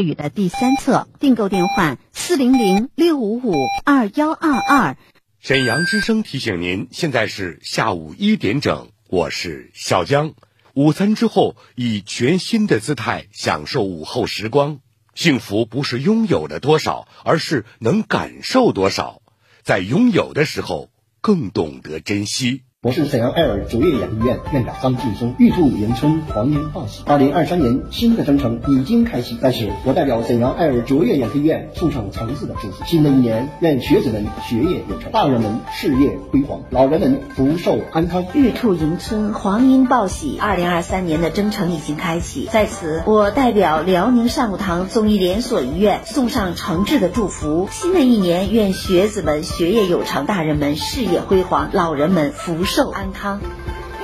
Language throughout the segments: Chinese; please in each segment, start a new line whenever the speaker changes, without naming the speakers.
语的第三册，订购电话四零零六五五二幺二二。
沈阳之声提醒您，现在是下午一点整，我是小江。午餐之后，以全新的姿态享受午后时光。幸福不是拥有了多少，而是能感受多少。在拥有的时候，更懂得珍惜。
我是沈阳爱尔卓越养育院院长张劲松，玉兔迎春，黄莺报喜。二零二三年新的征程已经开启，但是我代表沈阳爱尔卓越养育院送上诚挚的祝福。新的一年，愿学子们学业有成，大人们事业辉煌，老人们福寿安康。
玉兔迎春，黄莺报喜。二零二三年的征程已经开启，在此，我代表辽宁善武堂综艺连锁医院送上诚挚的祝福。新的一年，愿学子们学业有成，大人们事业辉煌，老人们福。寿安康，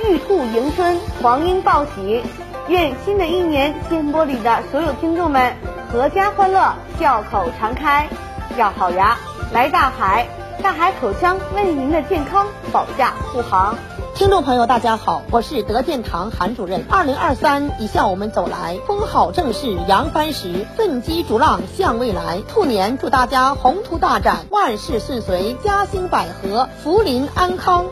玉兔迎春，黄莺报喜。愿新的一年，电波里的所有听众们阖家欢乐，笑口常开。要好牙，来大海，大海口腔为您的健康保驾护航。
听众朋友，大家好，我是德健堂韩主任。二零二三已向我们走来，风好正是扬帆时，奋击逐浪向未来。兔年祝大家宏图大展，万事顺遂，家兴百合，福临安康。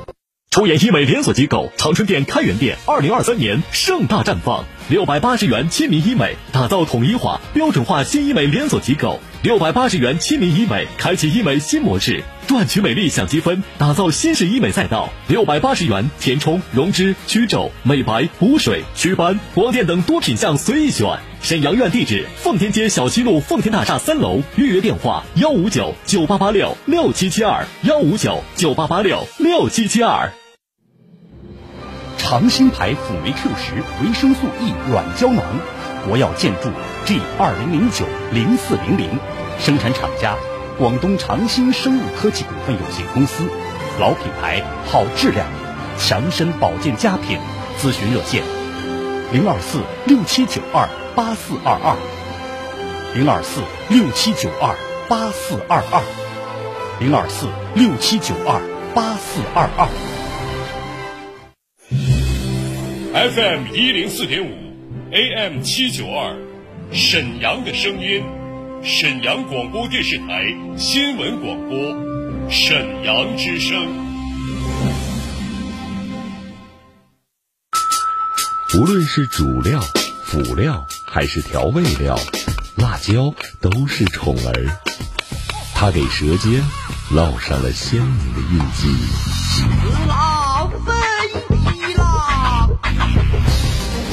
出演医美连锁机构长春店开元店，二零二三年盛大绽放。六百八十元亲民医美，打造统一化、标准化新医美连锁机构。六百八十元亲民医美，开启医美新模式，赚取美丽享积分，打造新式医美赛道。六百八十元填充、溶脂、祛皱、美白、补水、祛斑、光电等多品项随意选。沈阳院地址：奉天街小西路奉天大厦三楼。预约电话：幺五九九八八六六七七二幺五九九八八六六七七二。
长兴牌辅酶 Q 十维生素 E 软胶囊，国药建筑 G 二零零九零四零零，生产厂家广东长兴生物科技股份有限公司，老品牌好质量，强身保健佳品，咨询热线零二四六七九二八四二二，零二四六七九二八四二二，零二四六七九二八四二二。
FM 一零四点五，AM 七九二，沈阳的声音，沈阳广播电视台新闻广播，沈阳之声。
无论是主料、辅料还是调味料，辣椒都是宠儿，它给舌尖烙上了鲜明的印记。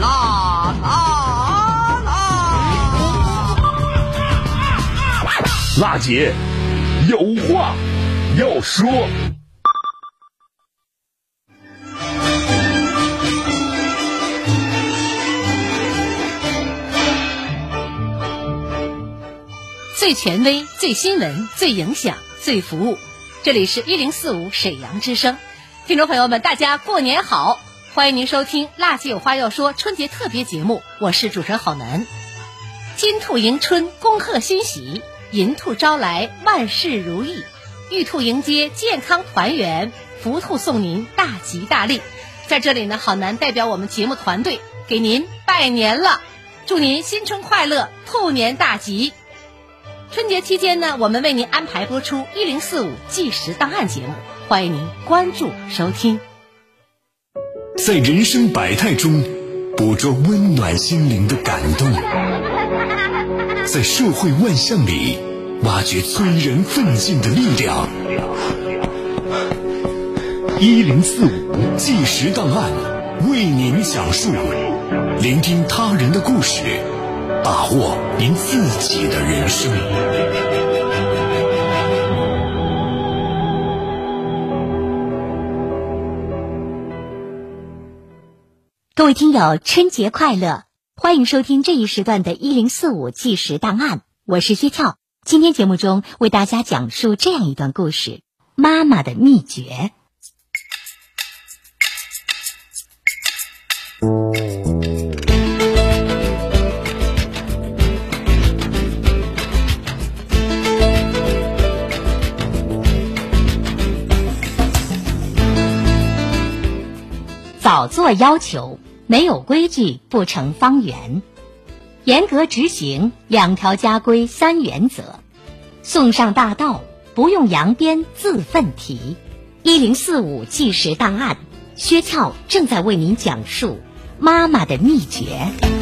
辣辣辣！
辣姐有话要说。
最权威、最新闻、最影响、最服务，这里是一零四五沈阳之声。听众朋友们，大家过年好！欢迎您收听《辣姐有话要说》春节特别节目，我是主持人郝楠。金兔迎春，恭贺新喜；银兔招来，万事如意；玉兔迎接健康团圆；福兔送您大吉大利。在这里呢，郝楠代表我们节目团队给您拜年了，祝您新春快乐，兔年大吉！春节期间呢，我们为您安排播出一零四五计时档案节目，欢迎您关注收听。
在人生百态中，捕捉温暖心灵的感动；在社会万象里，挖掘催人奋进的力量。一零四五纪实档案为您讲述，聆听他人的故事。把握您自己的人生。
各位听友，春节快乐！欢迎收听这一时段的“一零四五计时档案”，
我是薛俏。今天节目中为大家讲述这样一段故事：妈妈的秘诀。早做要求，没有规矩不成方圆。严格执行两条家规三原则，送上大道不用扬鞭自奋蹄。一零四五纪实档案，薛俏正在为您讲述妈妈的秘诀。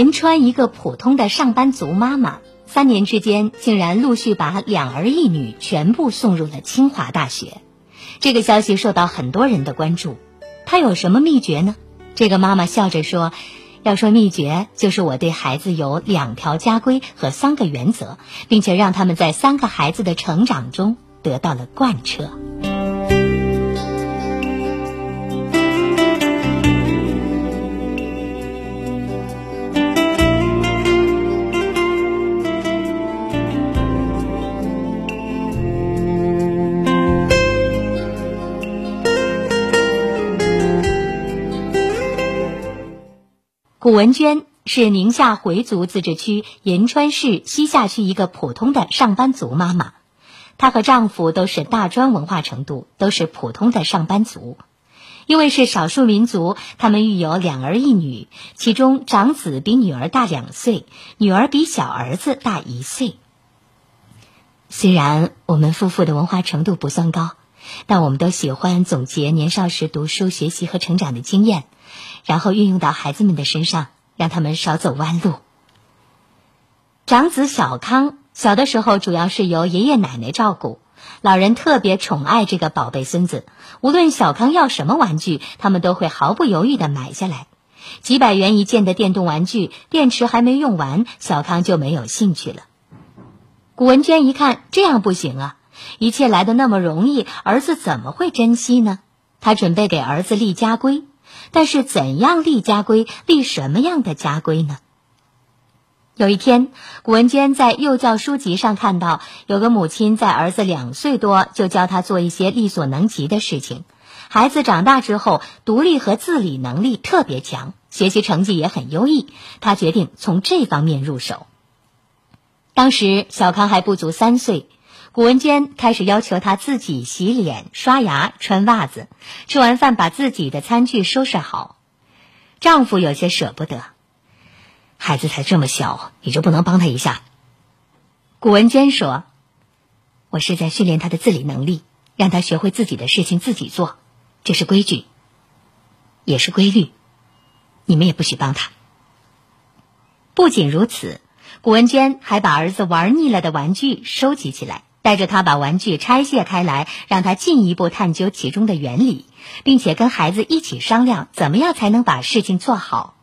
银川一个普通的上班族妈妈，三年之间竟然陆续把两儿一女全部送入了清华大学。这个消息受到很多人的关注。她有什么秘诀呢？这个妈妈笑着说：“要说秘诀，就是我对孩子有两条家规和三个原则，并且让他们在三个孩子的成长中得到了贯彻。”古文娟是宁夏回族自治区银川市西夏区一个普通的上班族妈妈，她和丈夫都是大专文化程度，都是普通的上班族。因为是少数民族，他们育有两儿一女，其中长子比女儿大两岁，女儿比小儿子大一岁。虽然我们夫妇的文化程度不算高，但我们都喜欢总结年少时读书、学习和成长的经验。然后运用到孩子们的身上，让他们少走弯路。长子小康小的时候主要是由爷爷奶奶照顾，老人特别宠爱这个宝贝孙子。无论小康要什么玩具，他们都会毫不犹豫的买下来。几百元一件的电动玩具，电池还没用完，小康就没有兴趣了。古文娟一看这样不行啊，一切来的那么容易，儿子怎么会珍惜呢？他准备给儿子立家规。但是怎样立家规？立什么样的家规呢？有一天，古文娟在幼教书籍上看到，有个母亲在儿子两岁多就教他做一些力所能及的事情。孩子长大之后，独立和自理能力特别强，学习成绩也很优异。他决定从这方面入手。当时小康还不足三岁。古文娟开始要求他自己洗脸、刷牙、穿袜子，吃完饭把自己的餐具收拾好。丈夫有些舍不得，孩子才这么小，你就不能帮他一下？古文娟说：“我是在训练他的自理能力，让他学会自己的事情自己做，这是规矩，也是规律。你们也不许帮他。”不仅如此，古文娟还把儿子玩腻了的玩具收集起来。带着他把玩具拆卸开来，让他进一步探究其中的原理，并且跟孩子一起商量怎么样才能把事情做好。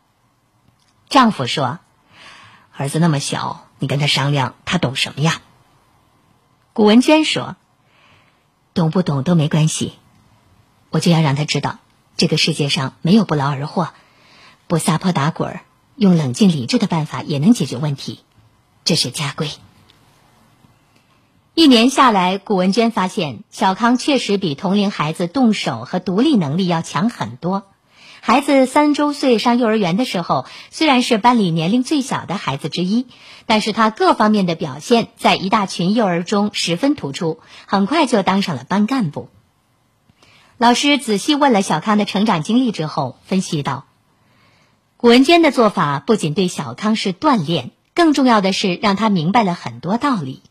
丈夫说：“儿子那么小，你跟他商量，他懂什么呀？”古文娟说：“懂不懂都没关系，我就要让他知道，这个世界上没有不劳而获，不撒泼打滚，用冷静理智的办法也能解决问题，这是家规。”一年下来，古文娟发现小康确实比同龄孩子动手和独立能力要强很多。孩子三周岁上幼儿园的时候，虽然是班里年龄最小的孩子之一，但是他各方面的表现在一大群幼儿中十分突出，很快就当上了班干部。老师仔细问了小康的成长经历之后，分析道：古文娟的做法不仅对小康是锻炼，更重要的是让他明白了很多道理。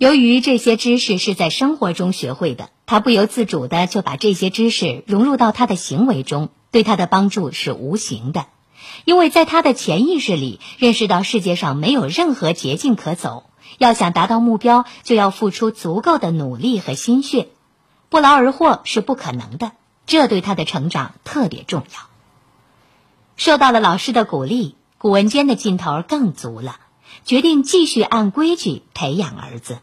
由于这些知识是在生活中学会的，他不由自主的就把这些知识融入到他的行为中，对他的帮助是无形的。因为在他的潜意识里认识到世界上没有任何捷径可走，要想达到目标，就要付出足够的努力和心血，不劳而获是不可能的。这对他的成长特别重要。受到了老师的鼓励，古文娟的劲头更足了，决定继续按规矩培养儿子。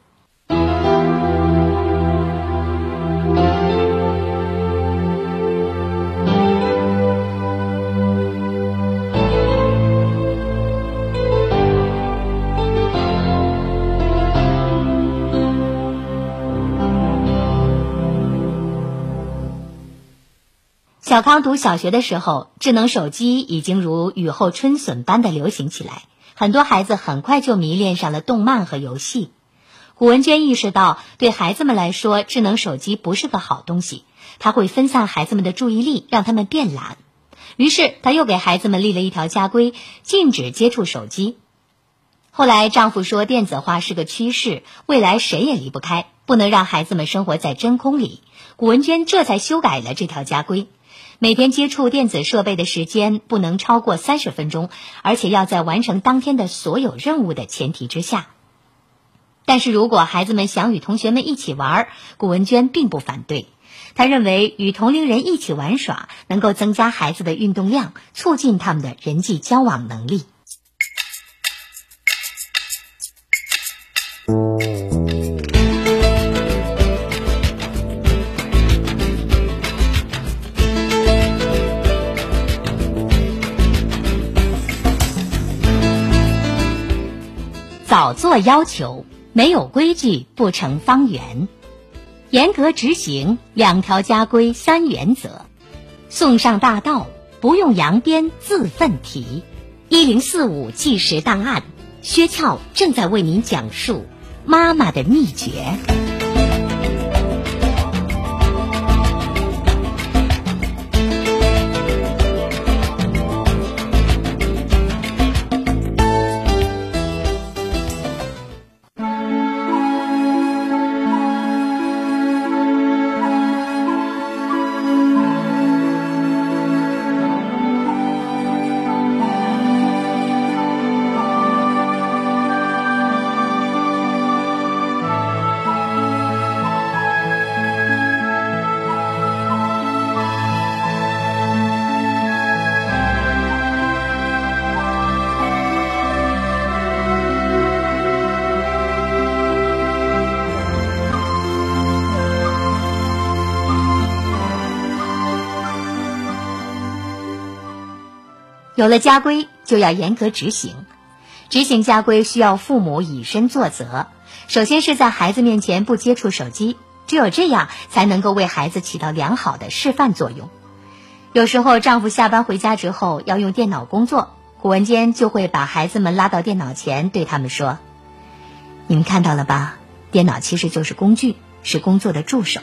小康读小学的时候，智能手机已经如雨后春笋般的流行起来，很多孩子很快就迷恋上了动漫和游戏。古文娟意识到，对孩子们来说，智能手机不是个好东西，它会分散孩子们的注意力，让他们变懒。于是，她又给孩子们立了一条家规，禁止接触手机。后来，丈夫说电子化是个趋势，未来谁也离不开，不能让孩子们生活在真空里。古文娟这才修改了这条家规。每天接触电子设备的时间不能超过三十分钟，而且要在完成当天的所有任务的前提之下。但是如果孩子们想与同学们一起玩，古文娟并不反对。她认为与同龄人一起玩耍能够增加孩子的运动量，促进他们的人际交往能力。早做要求，没有规矩不成方圆。严格执行两条家规三原则，送上大道不用扬鞭自奋蹄。一零四五计时档案，薛俏正在为您讲述妈妈的秘诀。有了家规，就要严格执行。执行家规需要父母以身作则。首先是在孩子面前不接触手机，只有这样才能够为孩子起到良好的示范作用。有时候丈夫下班回家之后要用电脑工作，古文坚就会把孩子们拉到电脑前，对他们说：“你们看到了吧？电脑其实就是工具，是工作的助手。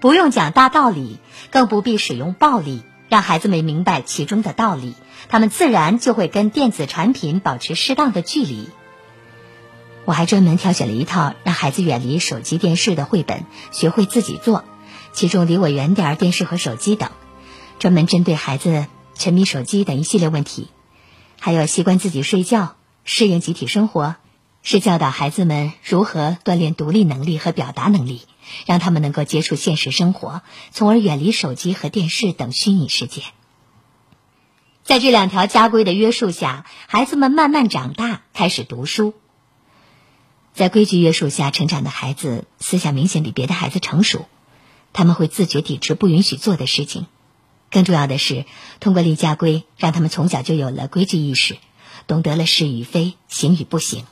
不用讲大道理，更不必使用暴力。”让孩子们明白其中的道理，他们自然就会跟电子产品保持适当的距离。我还专门挑选了一套让孩子远离手机、电视的绘本，学会自己做，其中离我远点儿电视和手机等，专门针对孩子沉迷手机等一系列问题，还有习惯自己睡觉、适应集体生活，是教导孩子们如何锻炼独立能力和表达能力。让他们能够接触现实生活，从而远离手机和电视等虚拟世界。在这两条家规的约束下，孩子们慢慢长大，开始读书。在规矩约束下成长的孩子，思想明显比别的孩子成熟，他们会自觉抵制不允许做的事情。更重要的是，通过立家规，让他们从小就有了规矩意识，懂得了是与非、行与不行。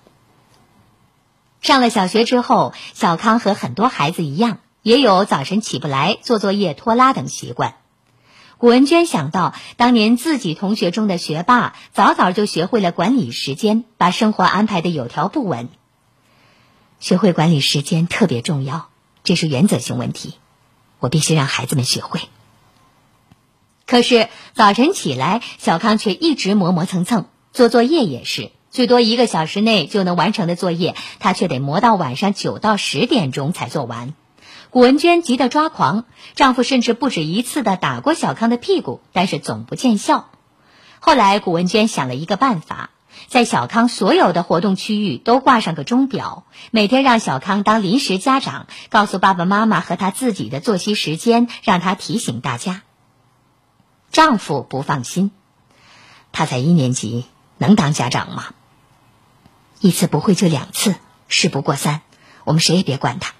上了小学之后，小康和很多孩子一样，也有早晨起不来、做作业拖拉等习惯。古文娟想到当年自己同学中的学霸，早早就学会了管理时间，把生活安排的有条不紊。学会管理时间特别重要，这是原则性问题，我必须让孩子们学会。可是早晨起来，小康却一直磨磨蹭蹭，做作业也是。最多一个小时内就能完成的作业，他却得磨到晚上九到十点钟才做完。古文娟急得抓狂，丈夫甚至不止一次的打过小康的屁股，但是总不见效。后来，古文娟想了一个办法，在小康所有的活动区域都挂上个钟表，每天让小康当临时家长，告诉爸爸妈妈和他自己的作息时间，让他提醒大家。丈夫不放心，他才一年级，能当家长吗？一次不会就两次，事不过三，我们谁也别管他。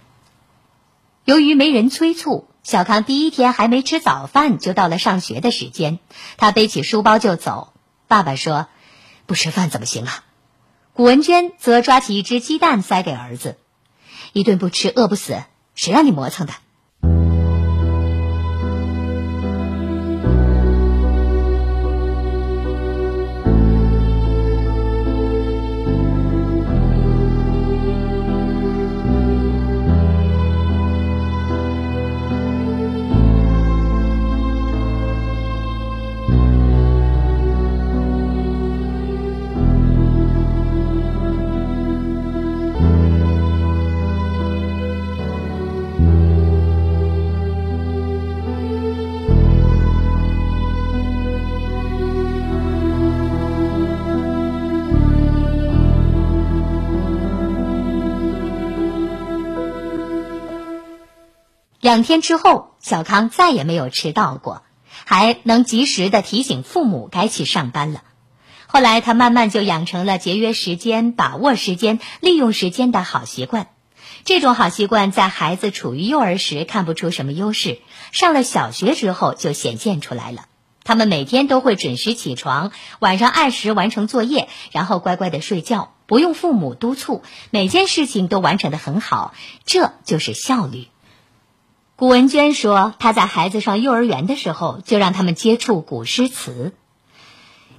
由于没人催促，小康第一天还没吃早饭，就到了上学的时间。他背起书包就走。爸爸说：“不吃饭怎么行啊？”古文娟则抓起一只鸡蛋塞给儿子：“一顿不吃饿不死，谁让你磨蹭的？”两天之后，小康再也没有迟到过，还能及时的提醒父母该去上班了。后来，他慢慢就养成了节约时间、把握时间、利用时间的好习惯。这种好习惯在孩子处于幼儿时看不出什么优势，上了小学之后就显现出来了。他们每天都会准时起床，晚上按时完成作业，然后乖乖的睡觉，不用父母督促，每件事情都完成的很好，这就是效率。古文娟说：“她在孩子上幼儿园的时候，就让他们接触古诗词。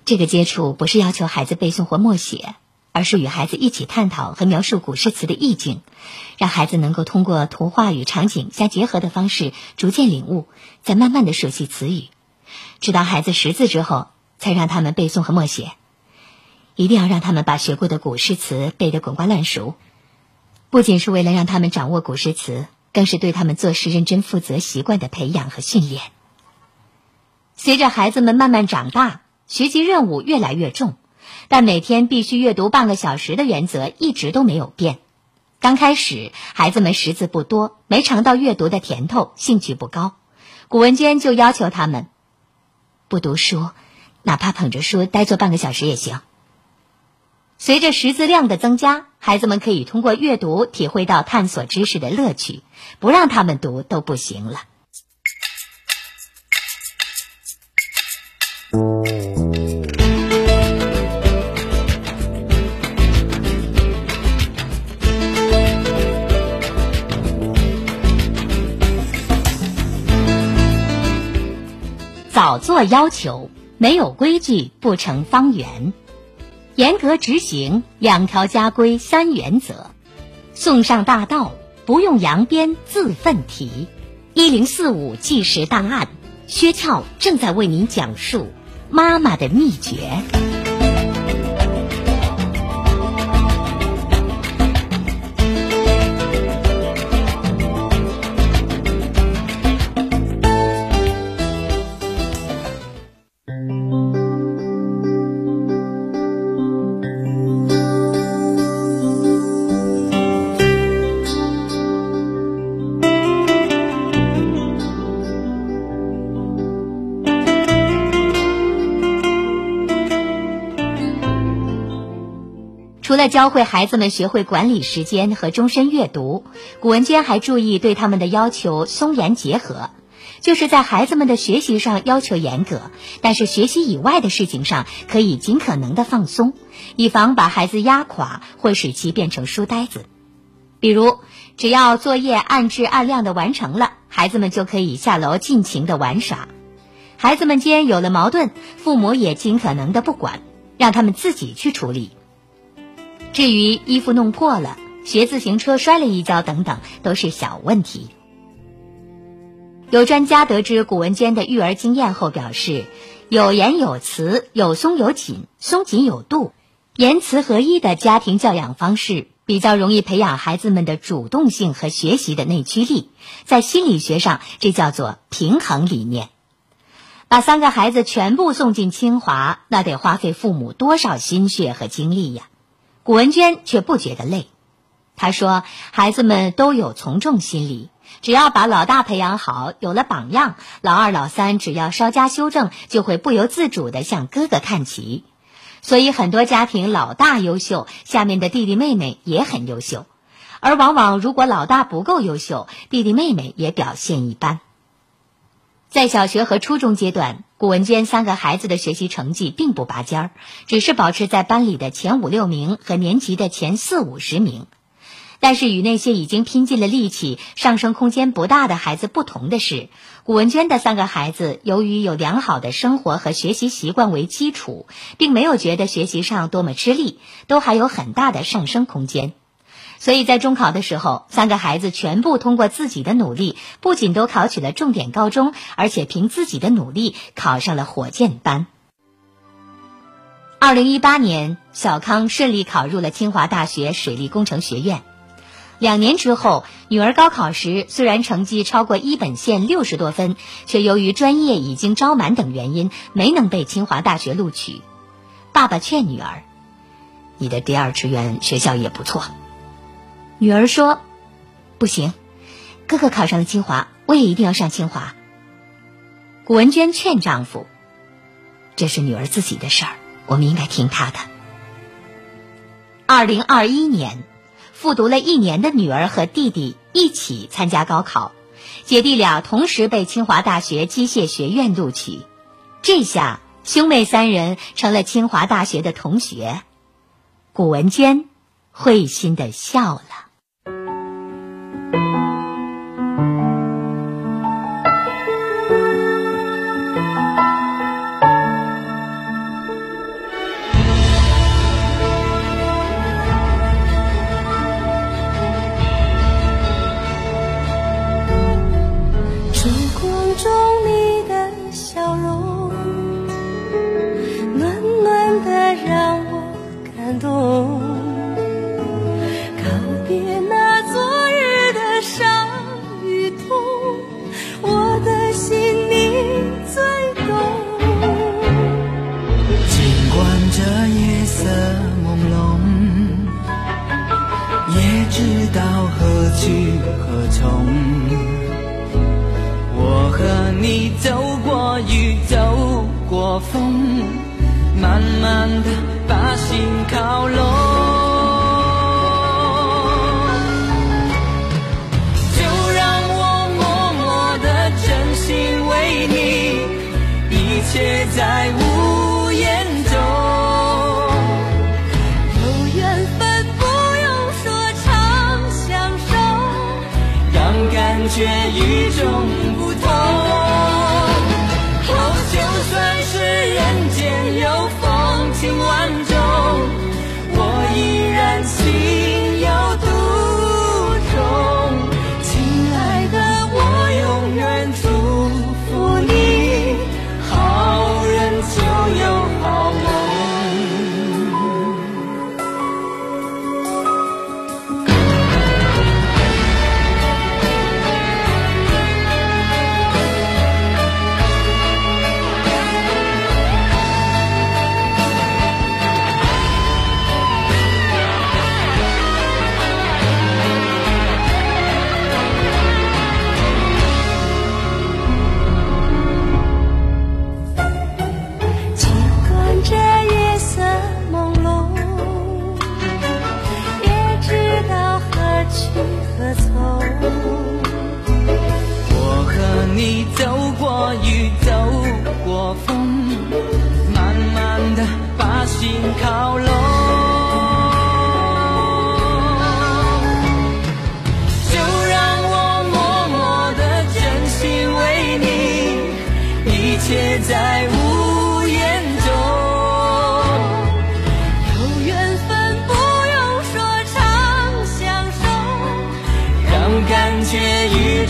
这个接触不是要求孩子背诵或默写，而是与孩子一起探讨和描述古诗词的意境，让孩子能够通过图画与场景相结合的方式，逐渐领悟，再慢慢的熟悉词语。直到孩子识字之后，才让他们背诵和默写。一定要让他们把学过的古诗词背得滚瓜烂熟，不仅是为了让他们掌握古诗词。”更是对他们做事认真负责习惯的培养和训练。随着孩子们慢慢长大，学习任务越来越重，但每天必须阅读半个小时的原则一直都没有变。刚开始，孩子们识字不多，没尝到阅读的甜头，兴趣不高。古文娟就要求他们不读书，哪怕捧着书呆坐半个小时也行。随着识字量的增加，孩子们可以通过阅读体会到探索知识的乐趣，不让他们读都不行了。早做要求，没有规矩不成方圆。严格执行两条家规三原则，送上大道不用扬鞭自奋蹄。一零四五纪实档案，薛俏正在为您讲述妈妈的秘诀。教会孩子们学会管理时间和终身阅读，古文娟还注意对他们的要求松严结合，就是在孩子们的学习上要求严格，但是学习以外的事情上可以尽可能的放松，以防把孩子压垮或使其变成书呆子。比如，只要作业按质按量的完成了，孩子们就可以下楼尽情的玩耍。孩子们间有了矛盾，父母也尽可能的不管，让他们自己去处理。至于衣服弄破了、学自行车摔了一跤等等，都是小问题。有专家得知古文娟的育儿经验后表示，有言有词、有松有紧、松紧有度、言辞合一的家庭教养方式，比较容易培养孩子们的主动性和学习的内驱力。在心理学上，这叫做平衡理念。把三个孩子全部送进清华，那得花费父母多少心血和精力呀？古文娟却不觉得累。她说：“孩子们都有从众心理，只要把老大培养好，有了榜样，老二、老三只要稍加修正，就会不由自主地向哥哥看齐。所以，很多家庭老大优秀，下面的弟弟妹妹也很优秀。而往往，如果老大不够优秀，弟弟妹妹也表现一般。”在小学和初中阶段，古文娟三个孩子的学习成绩并不拔尖儿，只是保持在班里的前五六名和年级的前四五十名。但是与那些已经拼尽了力气、上升空间不大的孩子不同的是，古文娟的三个孩子由于有良好的生活和学习习惯为基础，并没有觉得学习上多么吃力，都还有很大的上升空间。所以在中考的时候，三个孩子全部通过自己的努力，不仅都考取了重点高中，而且凭自己的努力考上了火箭班。二零一八年，小康顺利考入了清华大学水利工程学院。两年之后，女儿高考时虽然成绩超过一本线六十多分，却由于专业已经招满等原因，没能被清华大学录取。爸爸劝女儿：“你的第二志愿学校也不错。”女儿说：“不行，哥哥考上了清华，我也一定要上清华。”古文娟劝丈夫：“这是女儿自己的事儿，我们应该听她的。”二零二一年，复读了一年的女儿和弟弟一起参加高考，姐弟俩同时被清华大学机械学院录取，这下兄妹三人成了清华大学的同学。古文娟会心的笑了。
慢慢
的
把心靠拢，就让我默默的真心为你，一切在无言中。
有缘分不用说，长相守，
让感觉一种。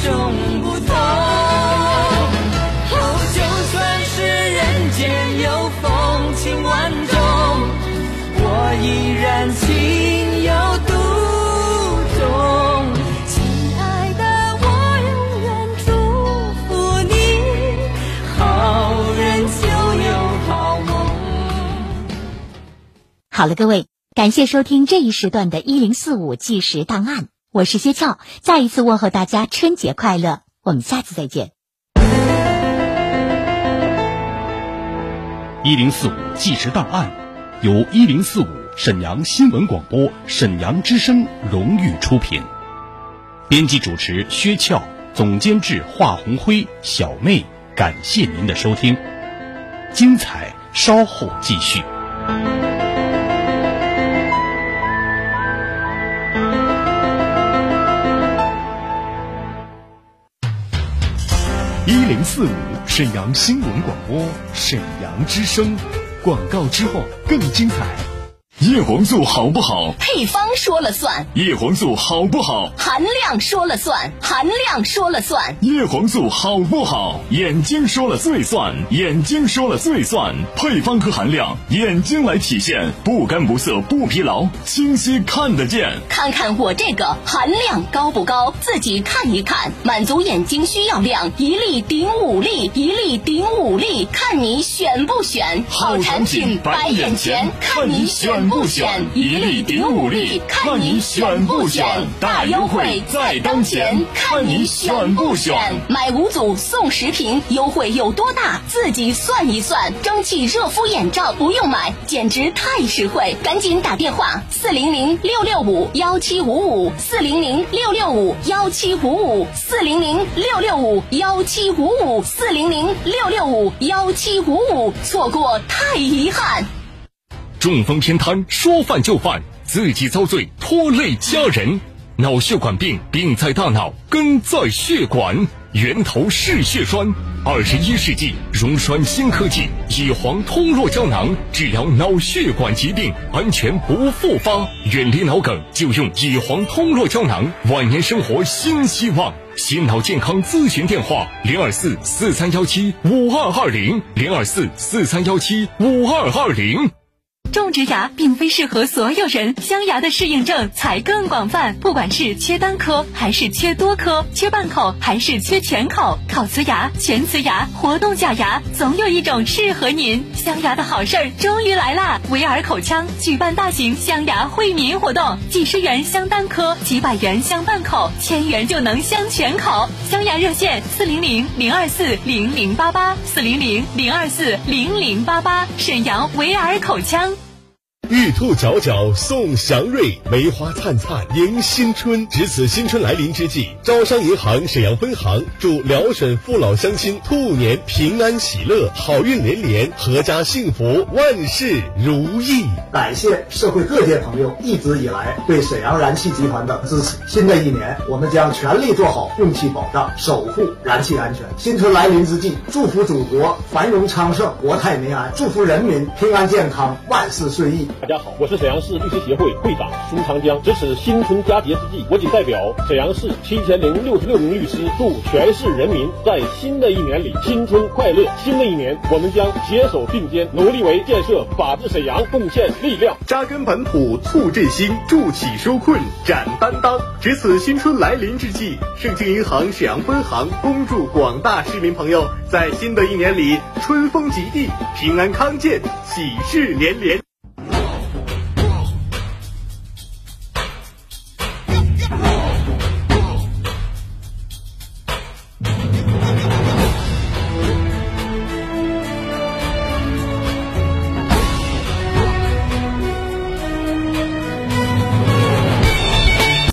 众不同就算是人间有风情万种我依然情有独钟
亲爱的我永远祝福你
好人就有好梦好了各位感谢收听这一时段的一零四五纪实档案。我是薛俏，再一次问候大家春节快乐，我们下次再见。
一零四五纪实档案由一零四五沈阳新闻广播、沈阳之声荣誉出品，编辑主持薛俏，总监制华红辉、小妹，感谢您的收听，精彩稍后继续。一零四五沈阳新闻广播，沈阳之声。广告之后更精彩。
叶黄素好不好？
配方说了算。
叶黄素好不好？
含量说了算。含量说了算。
叶黄素好不好？眼睛说了最算。眼睛说了最算。配方和含量，眼睛来体现，不干不涩不疲劳，清晰看得见。
看看我这个含量高不高？自己看一看，满足眼睛需要量，一粒顶五粒，一粒顶五粒，看你选不选？
好产品摆眼前，看你选不选？一粒顶五粒，看你选不选？大优惠在当前，看你选不选？
买五组送十瓶，优惠有多大？自己算一算。蒸汽热敷眼罩不用买，简直太实惠！赶紧打电话四零零六六五幺七五五四零零六六五幺七五五四零零六六五幺七五五四零零六六五幺七五五，错过太遗憾。
中风偏瘫，说犯就犯，自己遭罪，拖累家人。脑血管病，病在大脑，根在血管，源头是血栓。二十一世纪溶栓新科技，乙黄通络胶囊治疗脑血管疾病，安全不复发。远离脑梗就用乙黄通络胶囊，晚年生活新希望。心脑健康咨询电话：零二四四三幺七五二二零零二四四三幺七五二二零。
种植牙并非适合所有人，镶牙的适应症才更广泛。不管是缺单颗还是缺多颗，缺半口还是缺全口，烤瓷牙、全瓷牙、活动假牙，总有一种适合您。镶牙的好事儿终于来啦！维尔口腔举办大型镶牙惠民活动，几十元镶单颗，几百元镶半口，千元就能镶全口。镶牙热线：四零零零二四零零八八，四零零零二四零零八八。沈阳维尔口腔。
玉兔皎皎送祥瑞，梅花灿灿迎新春。值此新春来临之际，招商银行沈阳分行祝辽沈父老乡亲兔年平安喜乐，好运连连，阖家幸福，万事如意。
感谢社会各界朋友一直以来对沈阳燃气集团的支持。新的一年，我们将全力做好用气保障，守护燃气安全。新春来临之际，祝福祖国繁荣昌盛，国泰民安，祝福人民平安健康，万事顺意。
大家好，我是沈阳市律师协会会长苏长江。值此新春佳节之际，我谨代表沈阳市七千零六十六名律师，祝全市人民在新的一年里新春快乐。新的一年，我们将携手并肩，努力为建设法治沈阳贡献力量。
扎根本土，促振兴，助企纾困，展担当。值此新春来临之际，盛京银行沈阳分行恭祝广大市民朋友在新的一年里春风吉地，平安康健，喜事连连。